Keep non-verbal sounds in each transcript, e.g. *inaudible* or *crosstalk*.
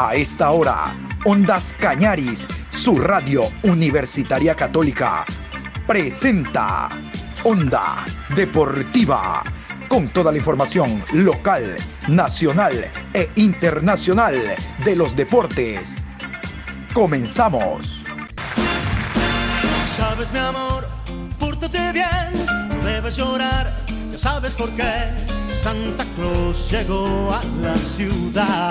A esta hora, Ondas Cañaris, su radio universitaria católica, presenta Onda Deportiva, con toda la información local, nacional e internacional de los deportes. Comenzamos. Sabes mi amor, pórtate bien, no debes llorar, ya sabes por qué. Santa Claus llegó a la ciudad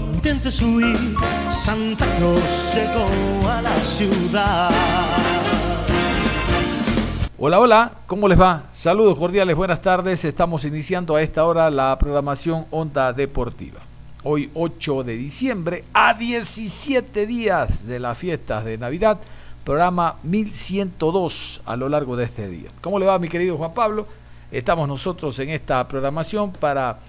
intentes huir, Santa Claus llegó a la ciudad. Hola, hola, ¿cómo les va? Saludos cordiales, buenas tardes. Estamos iniciando a esta hora la programación Onda Deportiva. Hoy 8 de diciembre, a 17 días de las fiestas de Navidad, programa 1102 a lo largo de este día. ¿Cómo le va mi querido Juan Pablo? Estamos nosotros en esta programación para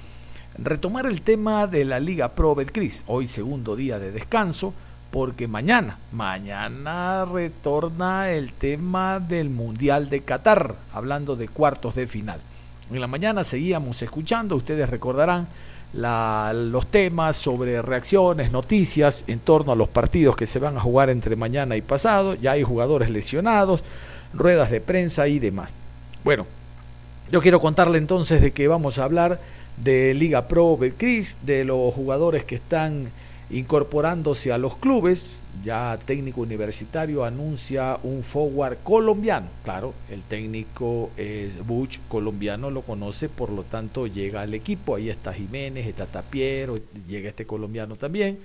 retomar el tema de la Liga Pro Betcris, hoy segundo día de descanso, porque mañana, mañana retorna el tema del Mundial de Qatar, hablando de cuartos de final. En la mañana seguíamos escuchando, ustedes recordarán los temas sobre reacciones, noticias en torno a los partidos que se van a jugar entre mañana y pasado, ya hay jugadores lesionados, ruedas de prensa y demás. Bueno, yo quiero contarle entonces de que vamos a hablar de Liga Pro Betcris, de los jugadores que están incorporándose a los clubes. Ya técnico universitario anuncia un forward colombiano. Claro, el técnico es Butch, colombiano, lo conoce, por lo tanto llega al equipo. Ahí está Jiménez, está Tapiero, llega este colombiano también.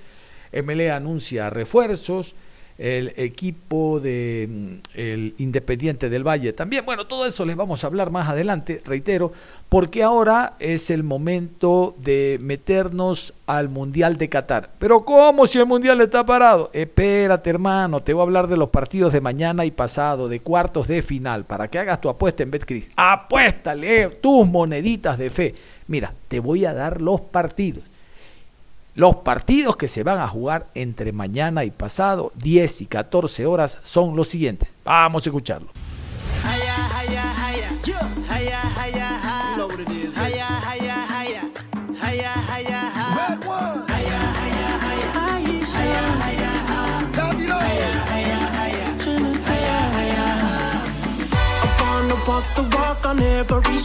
MLE anuncia refuerzos el equipo de mm, el Independiente del Valle también. Bueno, todo eso les vamos a hablar más adelante, reitero, porque ahora es el momento de meternos al Mundial de Qatar. Pero ¿cómo si el Mundial está parado? Espérate, hermano, te voy a hablar de los partidos de mañana y pasado, de cuartos de final, para que hagas tu apuesta en BetCris. Apuéstale tus moneditas de fe. Mira, te voy a dar los partidos. Los partidos que se van a jugar entre mañana y pasado, 10 y 14 horas, son los siguientes. Vamos a escucharlo. every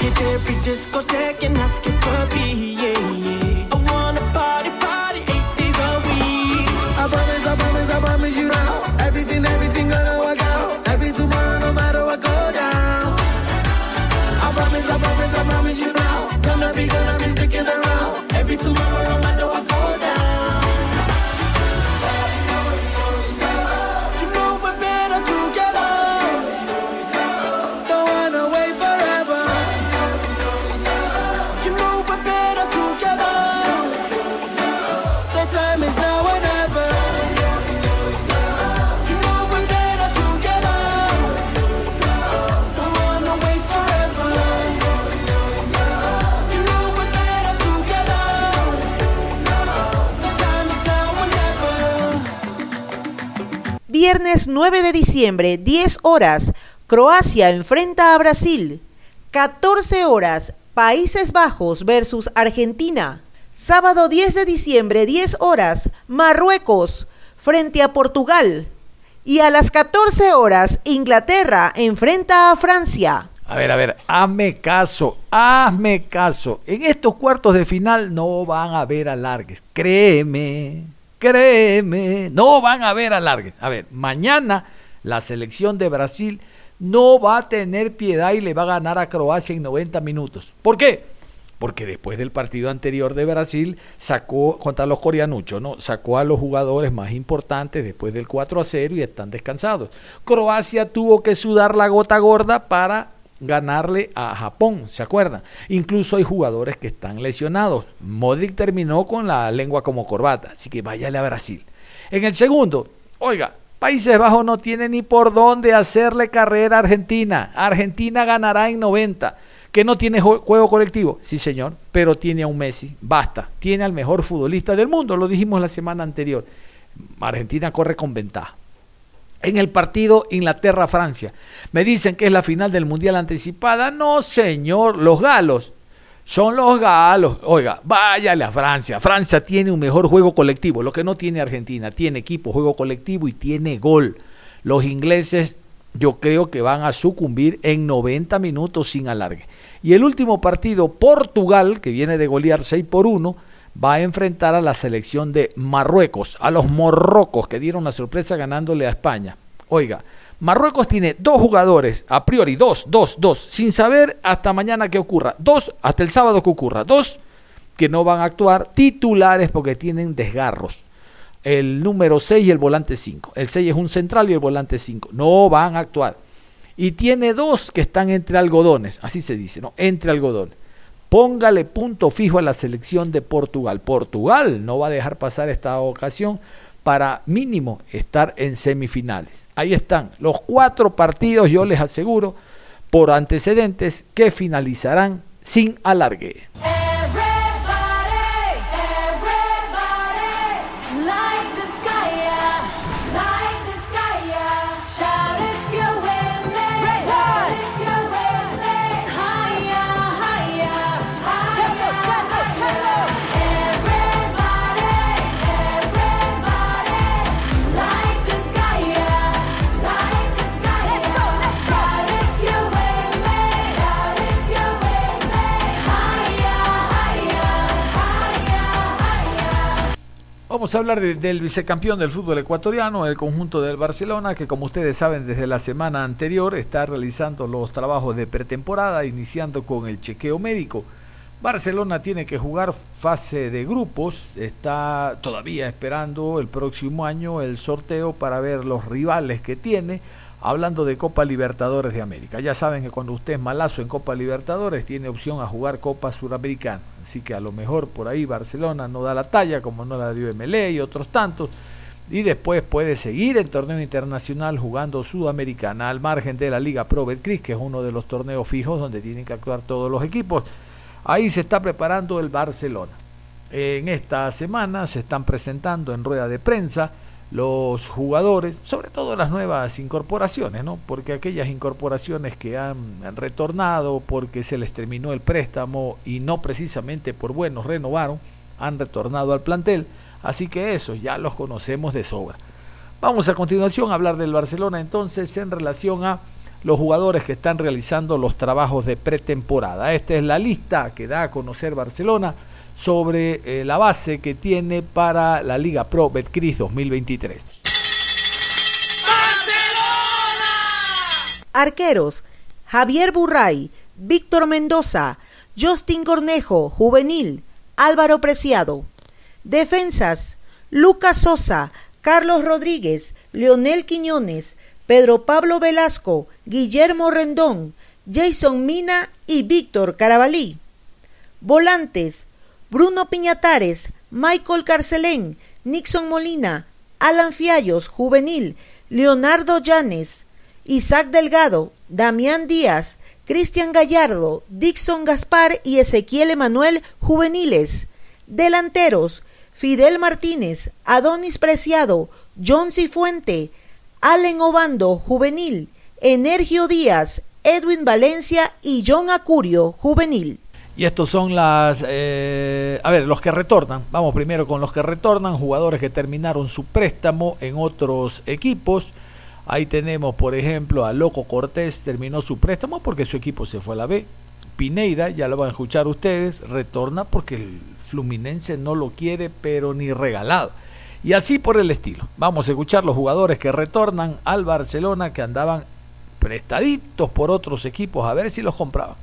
hit every discotheque and ask skip a beat, yeah. Viernes 9 de diciembre, 10 horas, Croacia enfrenta a Brasil. 14 horas, Países Bajos versus Argentina. Sábado 10 de diciembre, 10 horas, Marruecos frente a Portugal. Y a las 14 horas, Inglaterra enfrenta a Francia. A ver, a ver, hazme caso, hazme caso. En estos cuartos de final no van a haber alargues. Créeme, créeme, no van a haber alargues. A ver, mañana la selección de Brasil no va a tener piedad y le va a ganar a Croacia en 90 minutos. ¿Por qué? Porque después del partido anterior de Brasil sacó contra los coreanuchos, ¿no? Sacó a los jugadores más importantes después del 4 a 0 y están descansados. Croacia tuvo que sudar la gota gorda para ganarle a Japón, ¿se acuerdan? Incluso hay jugadores que están lesionados. Modric terminó con la lengua como corbata, así que váyale a Brasil. En el segundo, oiga, Países Bajos no tiene ni por dónde hacerle carrera a Argentina. Argentina ganará en 90. ¿Que no tiene juego colectivo? Sí, señor, pero tiene a un Messi. Basta. Tiene al mejor futbolista del mundo, lo dijimos la semana anterior. Argentina corre con ventaja. En el partido Inglaterra-Francia. Me dicen que es la final del Mundial anticipada. No, señor, los galos. Son los galos. Oiga, váyale a Francia. Francia tiene un mejor juego colectivo, lo que no tiene Argentina. Tiene equipo, juego colectivo y tiene gol. Los ingleses yo creo que van a sucumbir en 90 minutos sin alargue. Y el último partido, Portugal, que viene de golear 6 por 1, va a enfrentar a la selección de Marruecos, a los morrocos que dieron la sorpresa ganándole a España. Oiga, Marruecos tiene dos jugadores, a priori, dos, dos, dos, sin saber hasta mañana qué ocurra. Dos, hasta el sábado que ocurra. Dos que no van a actuar titulares porque tienen desgarros. El número 6 y el volante 5. El 6 es un central y el volante 5. No van a actuar. Y tiene dos que están entre algodones, así se dice, ¿no? Entre algodones. Póngale punto fijo a la selección de Portugal. Portugal no va a dejar pasar esta ocasión para mínimo estar en semifinales. Ahí están los cuatro partidos, yo les aseguro, por antecedentes, que finalizarán sin alargue. Vamos a hablar del vicecampeón del fútbol ecuatoriano, el conjunto del Barcelona, que como ustedes saben desde la semana anterior está realizando los trabajos de pretemporada, iniciando con el chequeo médico. Barcelona tiene que jugar fase de grupos, está todavía esperando el próximo año el sorteo para ver los rivales que tiene, hablando de Copa Libertadores de América. Ya saben que cuando usted es malazo en Copa Libertadores tiene opción a jugar Copa Suramericana. Así que a lo mejor por ahí Barcelona no da la talla, como no la dio MLE y otros tantos. Y después puede seguir el torneo internacional jugando Sudamericana al margen de la Liga Pro Betcris, que es uno de los torneos fijos donde tienen que actuar todos los equipos. Ahí se está preparando el Barcelona. En esta semana se están presentando en rueda de prensa los jugadores, sobre todo las nuevas incorporaciones, ¿no? Porque aquellas incorporaciones que han retornado porque se les terminó el préstamo y no precisamente por buenos renovaron, han retornado al plantel, así que esos ya los conocemos de sobra. Vamos a continuación a hablar del Barcelona entonces en relación a los jugadores que están realizando los trabajos de pretemporada. Esta es la lista que da a conocer Barcelona sobre eh, la base que tiene para la Liga Pro Betcris 2023. Arqueros: Javier Burray, Víctor Mendoza, Justin Cornejo, juvenil, Álvaro Preciado. Defensas: Lucas Sosa, Carlos Rodríguez, Leonel Quiñones, Pedro Pablo Velasco, Guillermo Rendón, Jason Mina y Víctor Carabalí. Volantes: Bruno Piñatares, Michael Carcelén, Nixon Molina, Alan Fiallos, juvenil, Leonardo Llanes, Isaac Delgado, Damián Díaz, Cristian Gallardo, Dixon Gaspar y Ezequiel Emanuel, juveniles. Delanteros, Fidel Martínez, Adonis Preciado, John Cifuente, Allen Obando, juvenil, Energio Díaz, Edwin Valencia y John Acurio, juvenil. Y estos son las, eh, a ver, los que retornan. Vamos primero con los que retornan, jugadores que terminaron su préstamo en otros equipos. Ahí tenemos, por ejemplo, a Loco Cortés, terminó su préstamo porque su equipo se fue a la B. Pineida, ya lo van a escuchar ustedes, retorna porque el Fluminense no lo quiere, pero ni regalado. Y así por el estilo. Vamos a escuchar los jugadores que retornan al Barcelona, que andaban prestaditos por otros equipos, a ver si los compraban.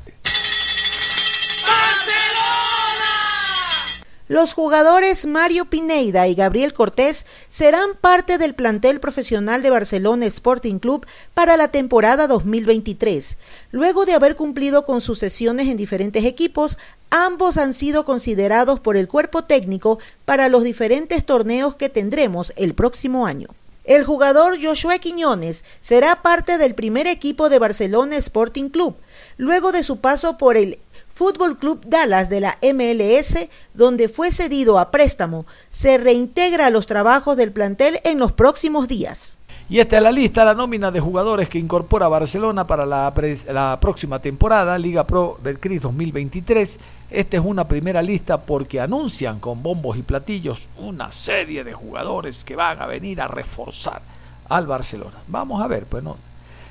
Los jugadores Mario Pineida y Gabriel Cortés serán parte del plantel profesional de Barcelona Sporting Club para la temporada 2023. Luego de haber cumplido con sus sesiones en diferentes equipos, ambos han sido considerados por el cuerpo técnico para los diferentes torneos que tendremos el próximo año. El jugador Joshua Quiñones será parte del primer equipo de Barcelona Sporting Club, luego de su paso por el Fútbol Club Dallas de la MLS, donde fue cedido a préstamo, se reintegra a los trabajos del plantel en los próximos días. Y esta es la lista, la nómina de jugadores que incorpora Barcelona para la, próxima temporada, Liga Pro Betcris 2023. Esta es una primera lista porque anuncian con bombos y platillos una serie de jugadores que van a venir a reforzar al Barcelona. Vamos a ver, pues no,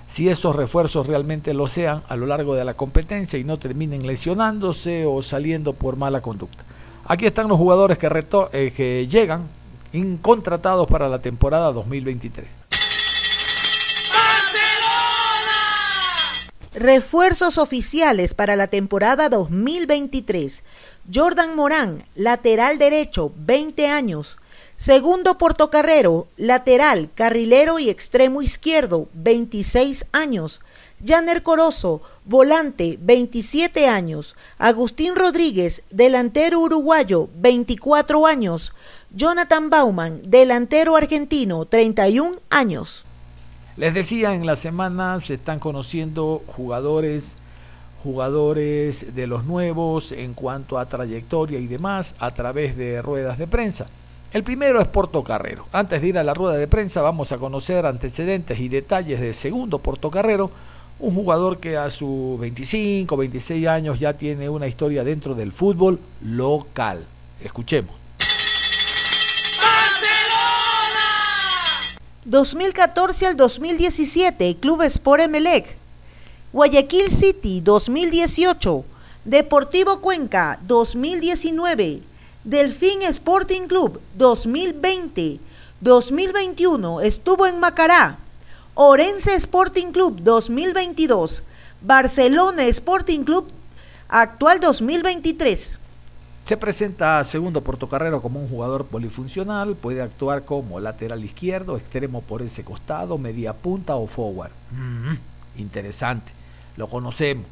si esos refuerzos realmente lo sean a lo largo de la competencia y no terminen lesionándose o saliendo por mala conducta. Aquí están los jugadores que, eh, llegan incontratados para la temporada 2023. Refuerzos oficiales para la temporada 2023. Jordan Morán, lateral derecho, 20 años. Segundo portocarrero, lateral, carrilero y extremo izquierdo, 26 años. Janer Corozo, volante, 27 años. Agustín Rodríguez, delantero uruguayo, 24 años. Jonathan Bauman, delantero argentino, 31 años. Les decía, en la semana se están conociendo jugadores, jugadores de los nuevos en cuanto a trayectoria y demás a través de ruedas de prensa. El primero es Portocarrero. Antes de ir a la rueda de prensa vamos a conocer antecedentes y detalles de segundo Portocarrero, un jugador que a sus 25, 26 años ya tiene una historia dentro del fútbol local. Escuchemos. 2014 al 2017, Club Sport Emelec. Guayaquil City 2018, Deportivo Cuenca 2019. Delfín Sporting Club 2020, 2021 estuvo en Macará, Orense Sporting Club 2022, Barcelona Sporting Club actual 2023. Se presenta segundo portocarrero como un jugador polifuncional, puede actuar como lateral izquierdo, extremo por ese costado, media punta o forward. Mm, interesante, lo conocemos.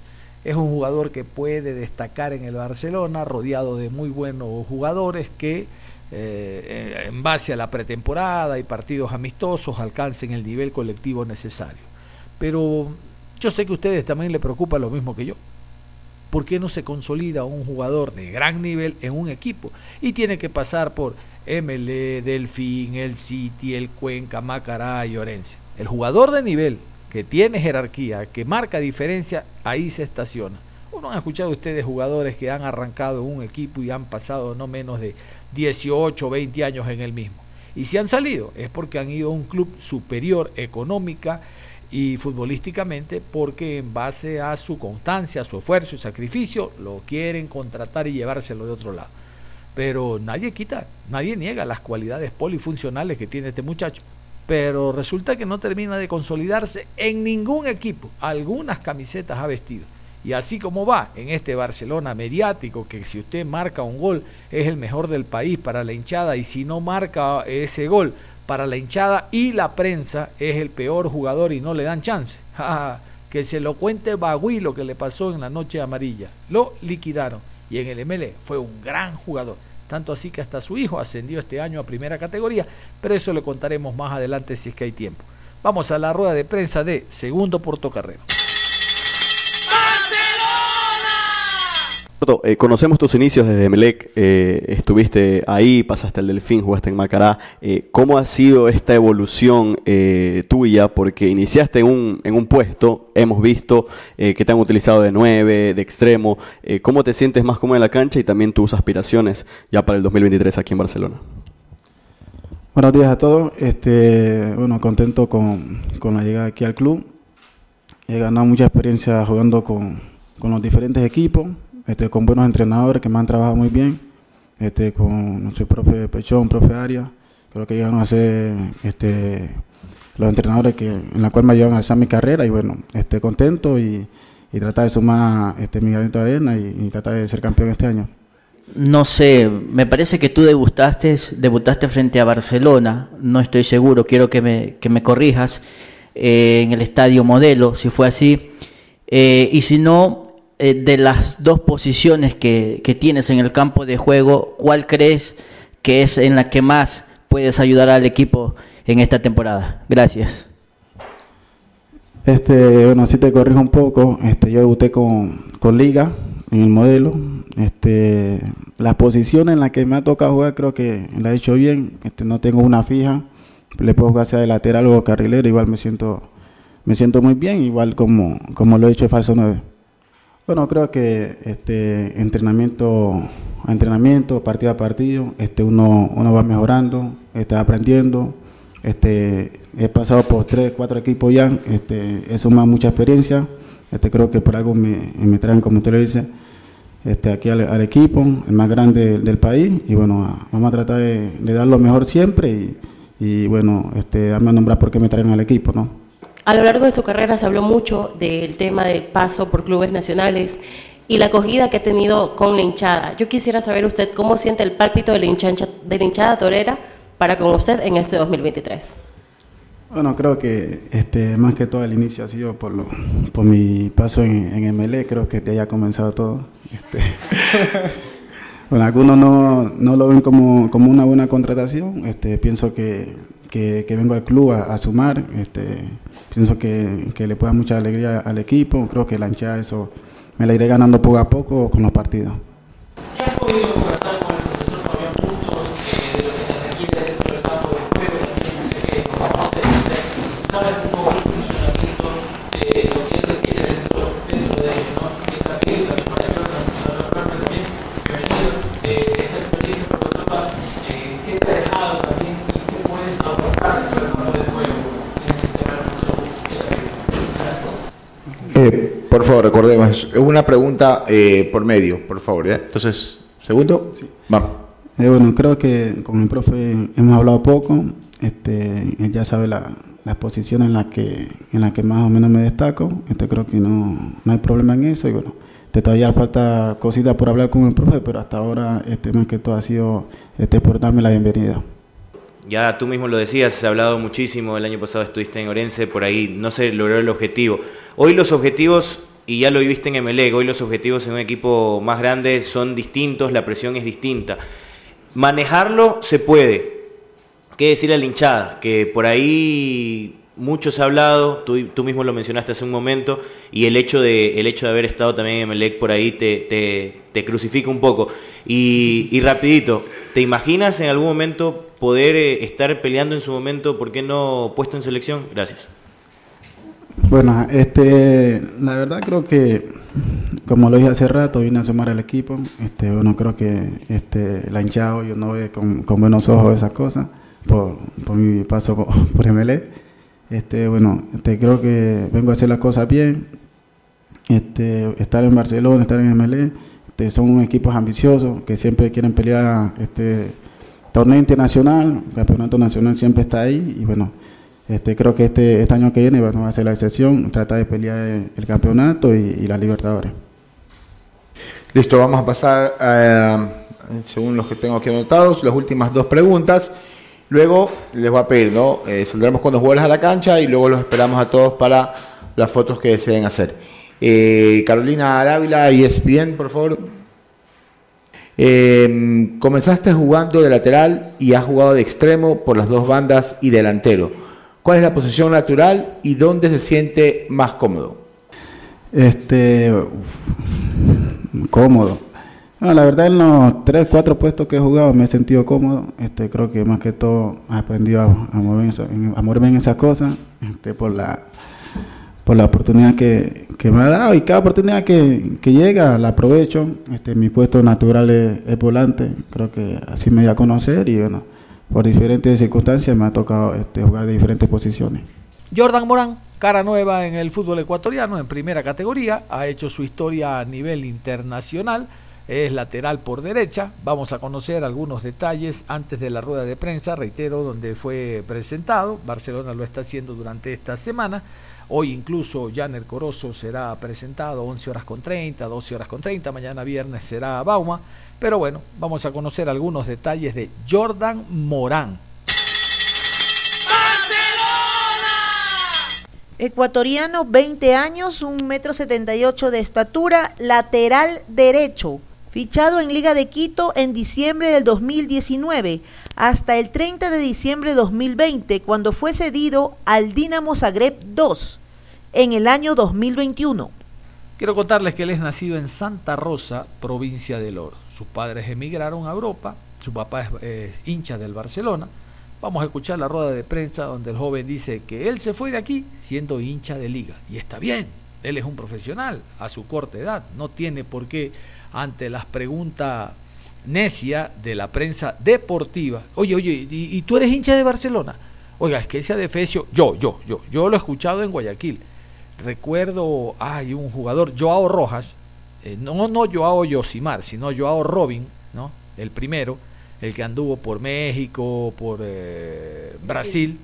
Es un jugador que puede destacar en el Barcelona, rodeado de muy buenos jugadores que eh, en base a la pretemporada y partidos amistosos alcancen el nivel colectivo necesario. Pero yo sé que a ustedes también le preocupa lo mismo que yo. ¿Por qué no se consolida un jugador de gran nivel en un equipo? Y tiene que pasar por MLE, Delfín, el City, el Cuenca, Macará y Orense. El jugador de nivel que tiene jerarquía, que marca diferencia, ahí se estaciona. Uno han escuchado ustedes jugadores que han arrancado un equipo y han pasado no menos de 18 o 20 años en el mismo. Y si han salido es porque han ido a un club superior económica y futbolísticamente porque en base a su constancia, su esfuerzo y sacrificio lo quieren contratar y llevárselo de otro lado. Pero nadie quita, nadie niega las cualidades polifuncionales que tiene este muchacho pero resulta que no termina de consolidarse en ningún equipo. Algunas camisetas ha vestido. Y así como va en este Barcelona mediático, que si usted marca un gol es el mejor del país para la hinchada, y si no marca ese gol para la hinchada y la prensa es el peor jugador y no le dan chance. *laughs* que se lo cuente Bagui lo que le pasó en la noche amarilla. Lo liquidaron y en el MLE fue un gran jugador tanto así que hasta su hijo ascendió este año a primera categoría, pero eso lo contaremos más adelante si es que hay tiempo. Vamos a la rueda de prensa de Segundo Portocarrero. Eh, conocemos tus inicios desde Melec, eh, estuviste ahí, pasaste el Delfín, jugaste en Macará. Eh, ¿Cómo ha sido esta evolución tuya? Porque iniciaste en un, en un puesto, hemos visto que te han utilizado de nueve, de extremo. ¿Cómo te sientes más cómodo en la cancha y también tus aspiraciones ya para el 2023 aquí en Barcelona? Buenos días a todos. Este, bueno, contento con, la llegada aquí al club. He ganado mucha experiencia jugando con los diferentes equipos este, con buenos entrenadores que me han trabajado muy bien, este, con su profe Pechón, profe Aria, creo que llegan a ser este, los entrenadores que, en la cual me ayudan a hacer mi carrera y bueno, este, contento y, y tratar de sumar este, mi granito de arena y, y tratar de ser campeón este año. no sé, me parece que tú debutaste, debutaste frente a Barcelona, no estoy seguro, quiero que me, que me corrijas, eh, en el estadio modelo, si fue así, eh, y si no, eh, de las dos posiciones que, tienes en el campo de juego, ¿cuál crees que es en la que más puedes ayudar al equipo en esta temporada? Gracias. Este, bueno, si te corrijo un poco, este, yo debuté con, con Liga en el modelo. Este, las posiciones en las que me ha tocado jugar creo que la he hecho bien. Este, no tengo una fija, le puedo jugar sea de lateral o carrilero, igual me siento, me siento muy bien, igual como, como lo he hecho de falso 9. Bueno, creo que este entrenamiento a entrenamiento, partido a partido, este uno, uno va mejorando, está aprendiendo. Este, he pasado por tres, cuatro equipos ya, este, sumado mucha experiencia. Este, creo que por algo me, me traen, como usted lo dice, este, aquí al, equipo, el más grande del, país. Y bueno, a- vamos a tratar de, de dar lo mejor siempre y, y bueno, este, darme a nombrar por qué me traen al equipo, ¿no? A lo largo de su carrera se habló mucho del tema del paso por clubes nacionales y la acogida que ha tenido con la hinchada. Yo quisiera saber usted cómo siente el pálpito de la, hinchancha- de la hinchada torera para con usted en este 2023. Bueno, creo que este, más que todo el inicio ha sido por, lo, por mi paso en, en MLE, creo que ahí ha comenzado todo. Este, *laughs* bueno, algunos no, no lo ven como, como una buena contratación, este, pienso que, que, que vengo al club a, a sumar, este, pienso que, que le puede dar mucha alegría al equipo, creo que la eso me la iré ganando poco a poco con los partidos. Eh, por favor, recordemos, es una pregunta eh, por medio, por favor. ¿ya? Entonces, segundo, vamos. Eh, bueno, creo que con el profe hemos hablado poco. Este, él ya sabe la, las posiciones en las que en las que más o menos me destaco. Este, creo que no, no hay problema en eso. Y bueno, este, todavía falta cositas por hablar con el profe, pero hasta ahora este, más que todo ha sido este, por darme la bienvenida. Ya tú mismo lo decías, se ha hablado muchísimo, el año pasado estuviste en Orense, por ahí no se logró el objetivo. Hoy los objetivos, y ya lo viviste en MLEG, hoy los objetivos en un equipo más grande son distintos, la presión es distinta. Manejarlo se puede. ¿Qué decir a la hinchada? Que por ahí mucho se ha hablado, tú, tú mismo lo mencionaste hace un momento, y el hecho de, el hecho de haber estado también en Emelec por ahí te, te, te crucifica un poco. Y, y rapidito, ¿te imaginas en algún momento poder eh, estar peleando en su momento, por qué no puesto en selección? Gracias. Bueno, este, la verdad creo que, como lo dije hace rato, vine a sumar al equipo. Este, bueno, creo que este, la yo no ve con, buenos ojos esas cosas por, por mi paso *laughs* por MLE. Este, bueno, este, creo que vengo a hacer las cosas bien. Este, estar en Barcelona, estar en MLE, este, son equipos ambiciosos que siempre quieren pelear este torneo internacional, campeonato nacional siempre está ahí y bueno, este, creo que este, este año que viene bueno, va a ser la excepción, tratar de pelear el, campeonato y, y la Libertadores. Listo, vamos a pasar, eh, según los que tengo aquí anotados, las últimas dos preguntas. Luego les voy a pedir, ¿no? Eh, saldremos con los jugadores a la cancha y luego los esperamos a todos para las fotos que deseen hacer. Eh, Carolina Dávila, ESPN, por favor. Comenzaste jugando de lateral y has jugado de extremo por las dos bandas y delantero. ¿Cuál es la posición natural y dónde se siente más cómodo? Este, uf, cómodo. Bueno, la verdad en los tres, cuatro puestos que he jugado me he sentido cómodo. Este, creo que más que todo he aprendido a, a a moverme en esas cosas este, por la por la oportunidad que, que me ha dado y cada oportunidad que, que llega la aprovecho. Este, mi puesto natural es, es volante, creo que así me voy a conocer y bueno, por diferentes circunstancias me ha tocado este, jugar de diferentes posiciones. Jordan Morán, cara nueva en el fútbol ecuatoriano, en primera categoría, ha hecho su historia a nivel internacional, es lateral por derecha, vamos a conocer algunos detalles antes de la rueda de prensa, reitero, donde fue presentado, Barcelona lo está haciendo durante esta semana, Hoy incluso Janer Corozo será presentado 11 horas con 30, 12 horas con 30, mañana viernes será Bauma. Pero bueno, vamos a conocer algunos detalles de Jordan Morán. Ecuatoriano, 20 años, 1,78 metro 78 de estatura, lateral derecho. Fichado en Liga de Quito en diciembre del 2019 hasta el 30 de diciembre de 2020, cuando fue cedido al Dinamo Zagreb 2 en el año 2021. Quiero contarles que él es nacido en Santa Rosa, provincia del Oro. Sus padres emigraron a Europa, su papá es hincha del Barcelona. Vamos a escuchar la rueda de prensa donde el joven dice que él se fue de aquí siendo hincha de liga. Y está bien, él es un profesional a su corta edad, no tiene por qué ante las preguntas necia de la prensa deportiva. Oye, oye, ¿y, y tú eres hincha de Barcelona? Oiga, es que ese adefesio, yo, yo, yo, yo lo he escuchado en Guayaquil. Recuerdo, hay un jugador, Joao Rojas, eh, no, no Joao Yosimar, sino Joao Robin, ¿no? El primero, el que anduvo por México, por eh, Brasil,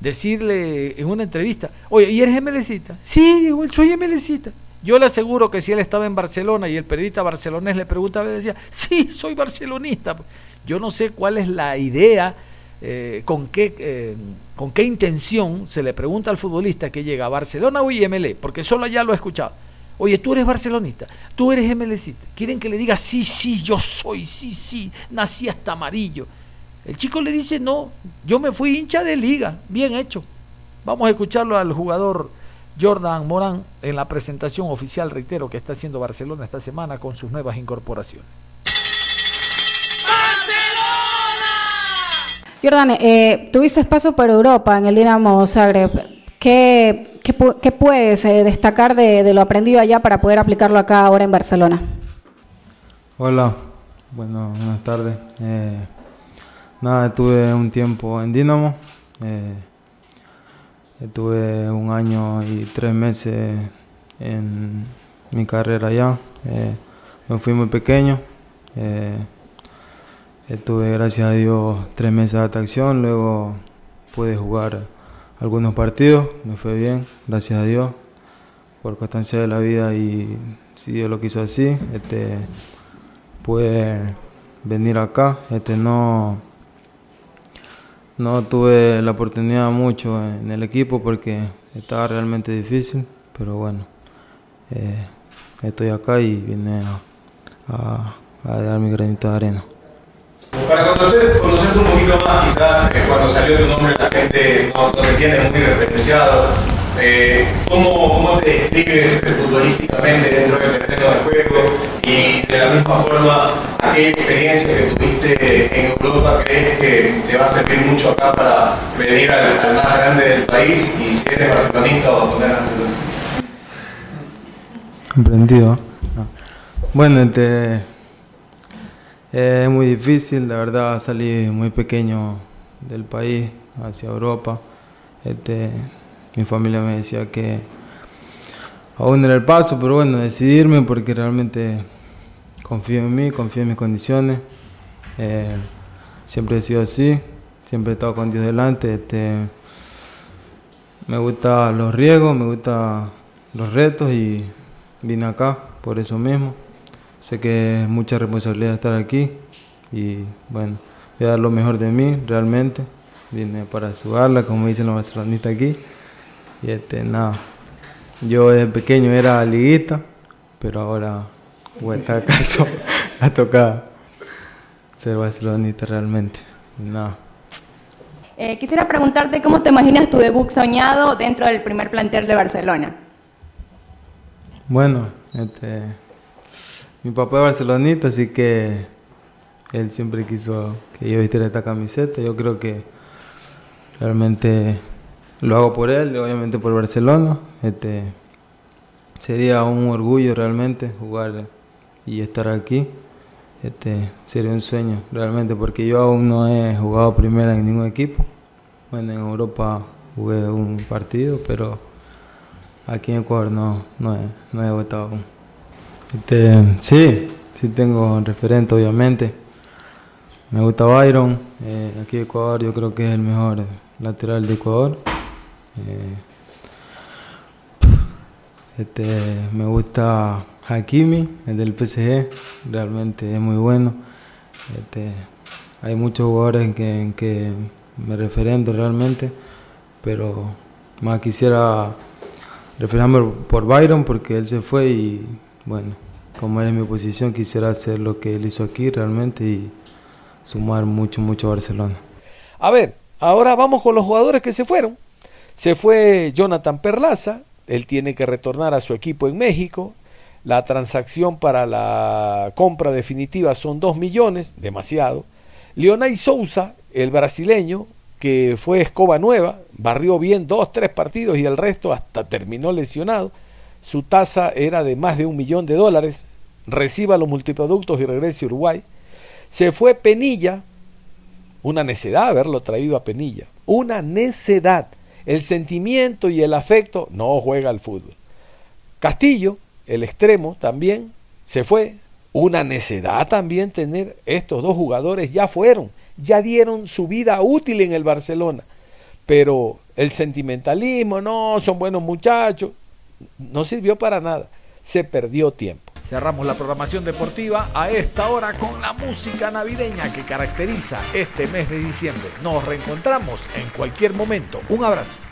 decirle en una entrevista, oye, ¿y eres MLCita? Sí, digo, soy MLCita. Yo le aseguro que si él estaba en Barcelona y el periodista barcelonés le preguntaba, decía, sí, soy barcelonista. Yo no sé cuál es la idea, eh, con, qué, eh, con qué intención se le pregunta al futbolista que llega a Barcelona o IML, porque solo allá lo he escuchado. Oye, tú eres barcelonista, tú eres MLCista. Quieren que le diga, sí, sí, yo soy, sí, sí, nací hasta amarillo. El chico le dice, no, yo me fui hincha de liga, bien hecho. Vamos a escucharlo al jugador Jordan Morán en la presentación oficial, reitero, que está haciendo Barcelona esta semana con sus nuevas incorporaciones. Jordan, eh, tuviste paso por Europa en el Dinamo Zagreb. ¿Qué, qué, pu- qué puedes eh, destacar de, de lo aprendido allá para poder aplicarlo acá ahora en Barcelona? Hola, bueno, buenas tardes. Eh, nada, estuve un tiempo en Dinamo. eh, estuve un año y tres meses en mi carrera allá. eh, me fui muy pequeño. eh, estuve, gracias a Dios, tres meses de adaptación. Luego pude jugar algunos partidos. Me fue bien, gracias a Dios. Por constancia de la vida y si Dios lo quiso así. Este, pude venir acá. Este, no, no tuve la oportunidad mucho en el equipo porque estaba realmente difícil, pero bueno, eh, estoy acá y vine a, a- a dar mi granito de arena. Para conocer, conocerte un poquito más, quizás eh, cuando salió tu nombre la gente no, no te muy referenciado. Eh, ¿cómo, ¿Cómo te describes eh, futbolísticamente dentro del terreno de juego? Y de la misma forma, ¿a qué experiencia que tuviste en Europa crees que te va a servir mucho acá para venir al, más grande del país? Y si eres barcelonista o poner Comprendido. Ah. Bueno, este, es muy difícil, la verdad salí muy pequeño del país hacia Europa. Este, mi familia me decía que aún era el paso, pero bueno, decidirme porque realmente confío en mí, confío en mis condiciones. Eh, siempre he sido así, siempre he estado con Dios delante. Este, me gustan los riesgos, me gustan los retos y vine acá por eso mismo. Sé que es mucha responsabilidad estar aquí y bueno, voy a dar lo mejor de mí realmente. Vine para sudarla, como dicen los barcelonistas aquí. Y este, nada, yo desde pequeño era liguista, pero ahora vuelta a caso, *laughs* a tocar ser barcelonista realmente. Nada. Eh, quisiera preguntarte cómo te imaginas tu debut soñado dentro del primer plantel de Barcelona. Bueno, este, mi papá es barcelonista, así que él siempre quiso que yo vistiera esta camiseta. Yo creo que realmente lo hago por él, obviamente por Barcelona. Este, sería un orgullo realmente jugar y estar aquí. Este, sería un sueño realmente, porque yo aún no he jugado primera en ningún equipo. Bueno, en Europa jugué un partido, pero aquí en Ecuador no, no, he, no he debutado aún. Este, sí, sí tengo referente obviamente. Me gusta Byron, eh, aquí en Ecuador yo creo que es el mejor lateral de Ecuador. Eh, Este, me gusta Hakimi, el del PSG, realmente es muy bueno. Este, hay muchos jugadores en que, que me referendo realmente, pero más quisiera referirme por Byron porque él se fue y bueno, como él es mi posición, quisiera hacer lo que él hizo aquí realmente y sumar mucho, mucho a Barcelona. A ver, ahora vamos con los jugadores que se fueron. Se fue Jonathan Perlaza, él tiene que retornar a su equipo en México. La transacción para la compra definitiva son 2 millones, demasiado. Leonay Souza, el brasileño, que fue escoba nueva, barrió bien dos, tres partidos y el resto hasta terminó lesionado. Su tasa era de más de un millón de dólares. Reciba los multiproductos y regrese a Uruguay. Se fue Penilla, una necedad haberlo traído a Penilla, una necedad. El sentimiento y el afecto no juega al fútbol. Castillo, el extremo, también se fue. Una necedad también tener estos dos jugadores, ya fueron, ya dieron su vida útil en el Barcelona. Pero el sentimentalismo, no, son buenos muchachos, no sirvió para nada. Se perdió tiempo. Cerramos la programación deportiva a esta hora con la música navideña que caracteriza este mes de diciembre. Nos reencontramos en cualquier momento. Un abrazo.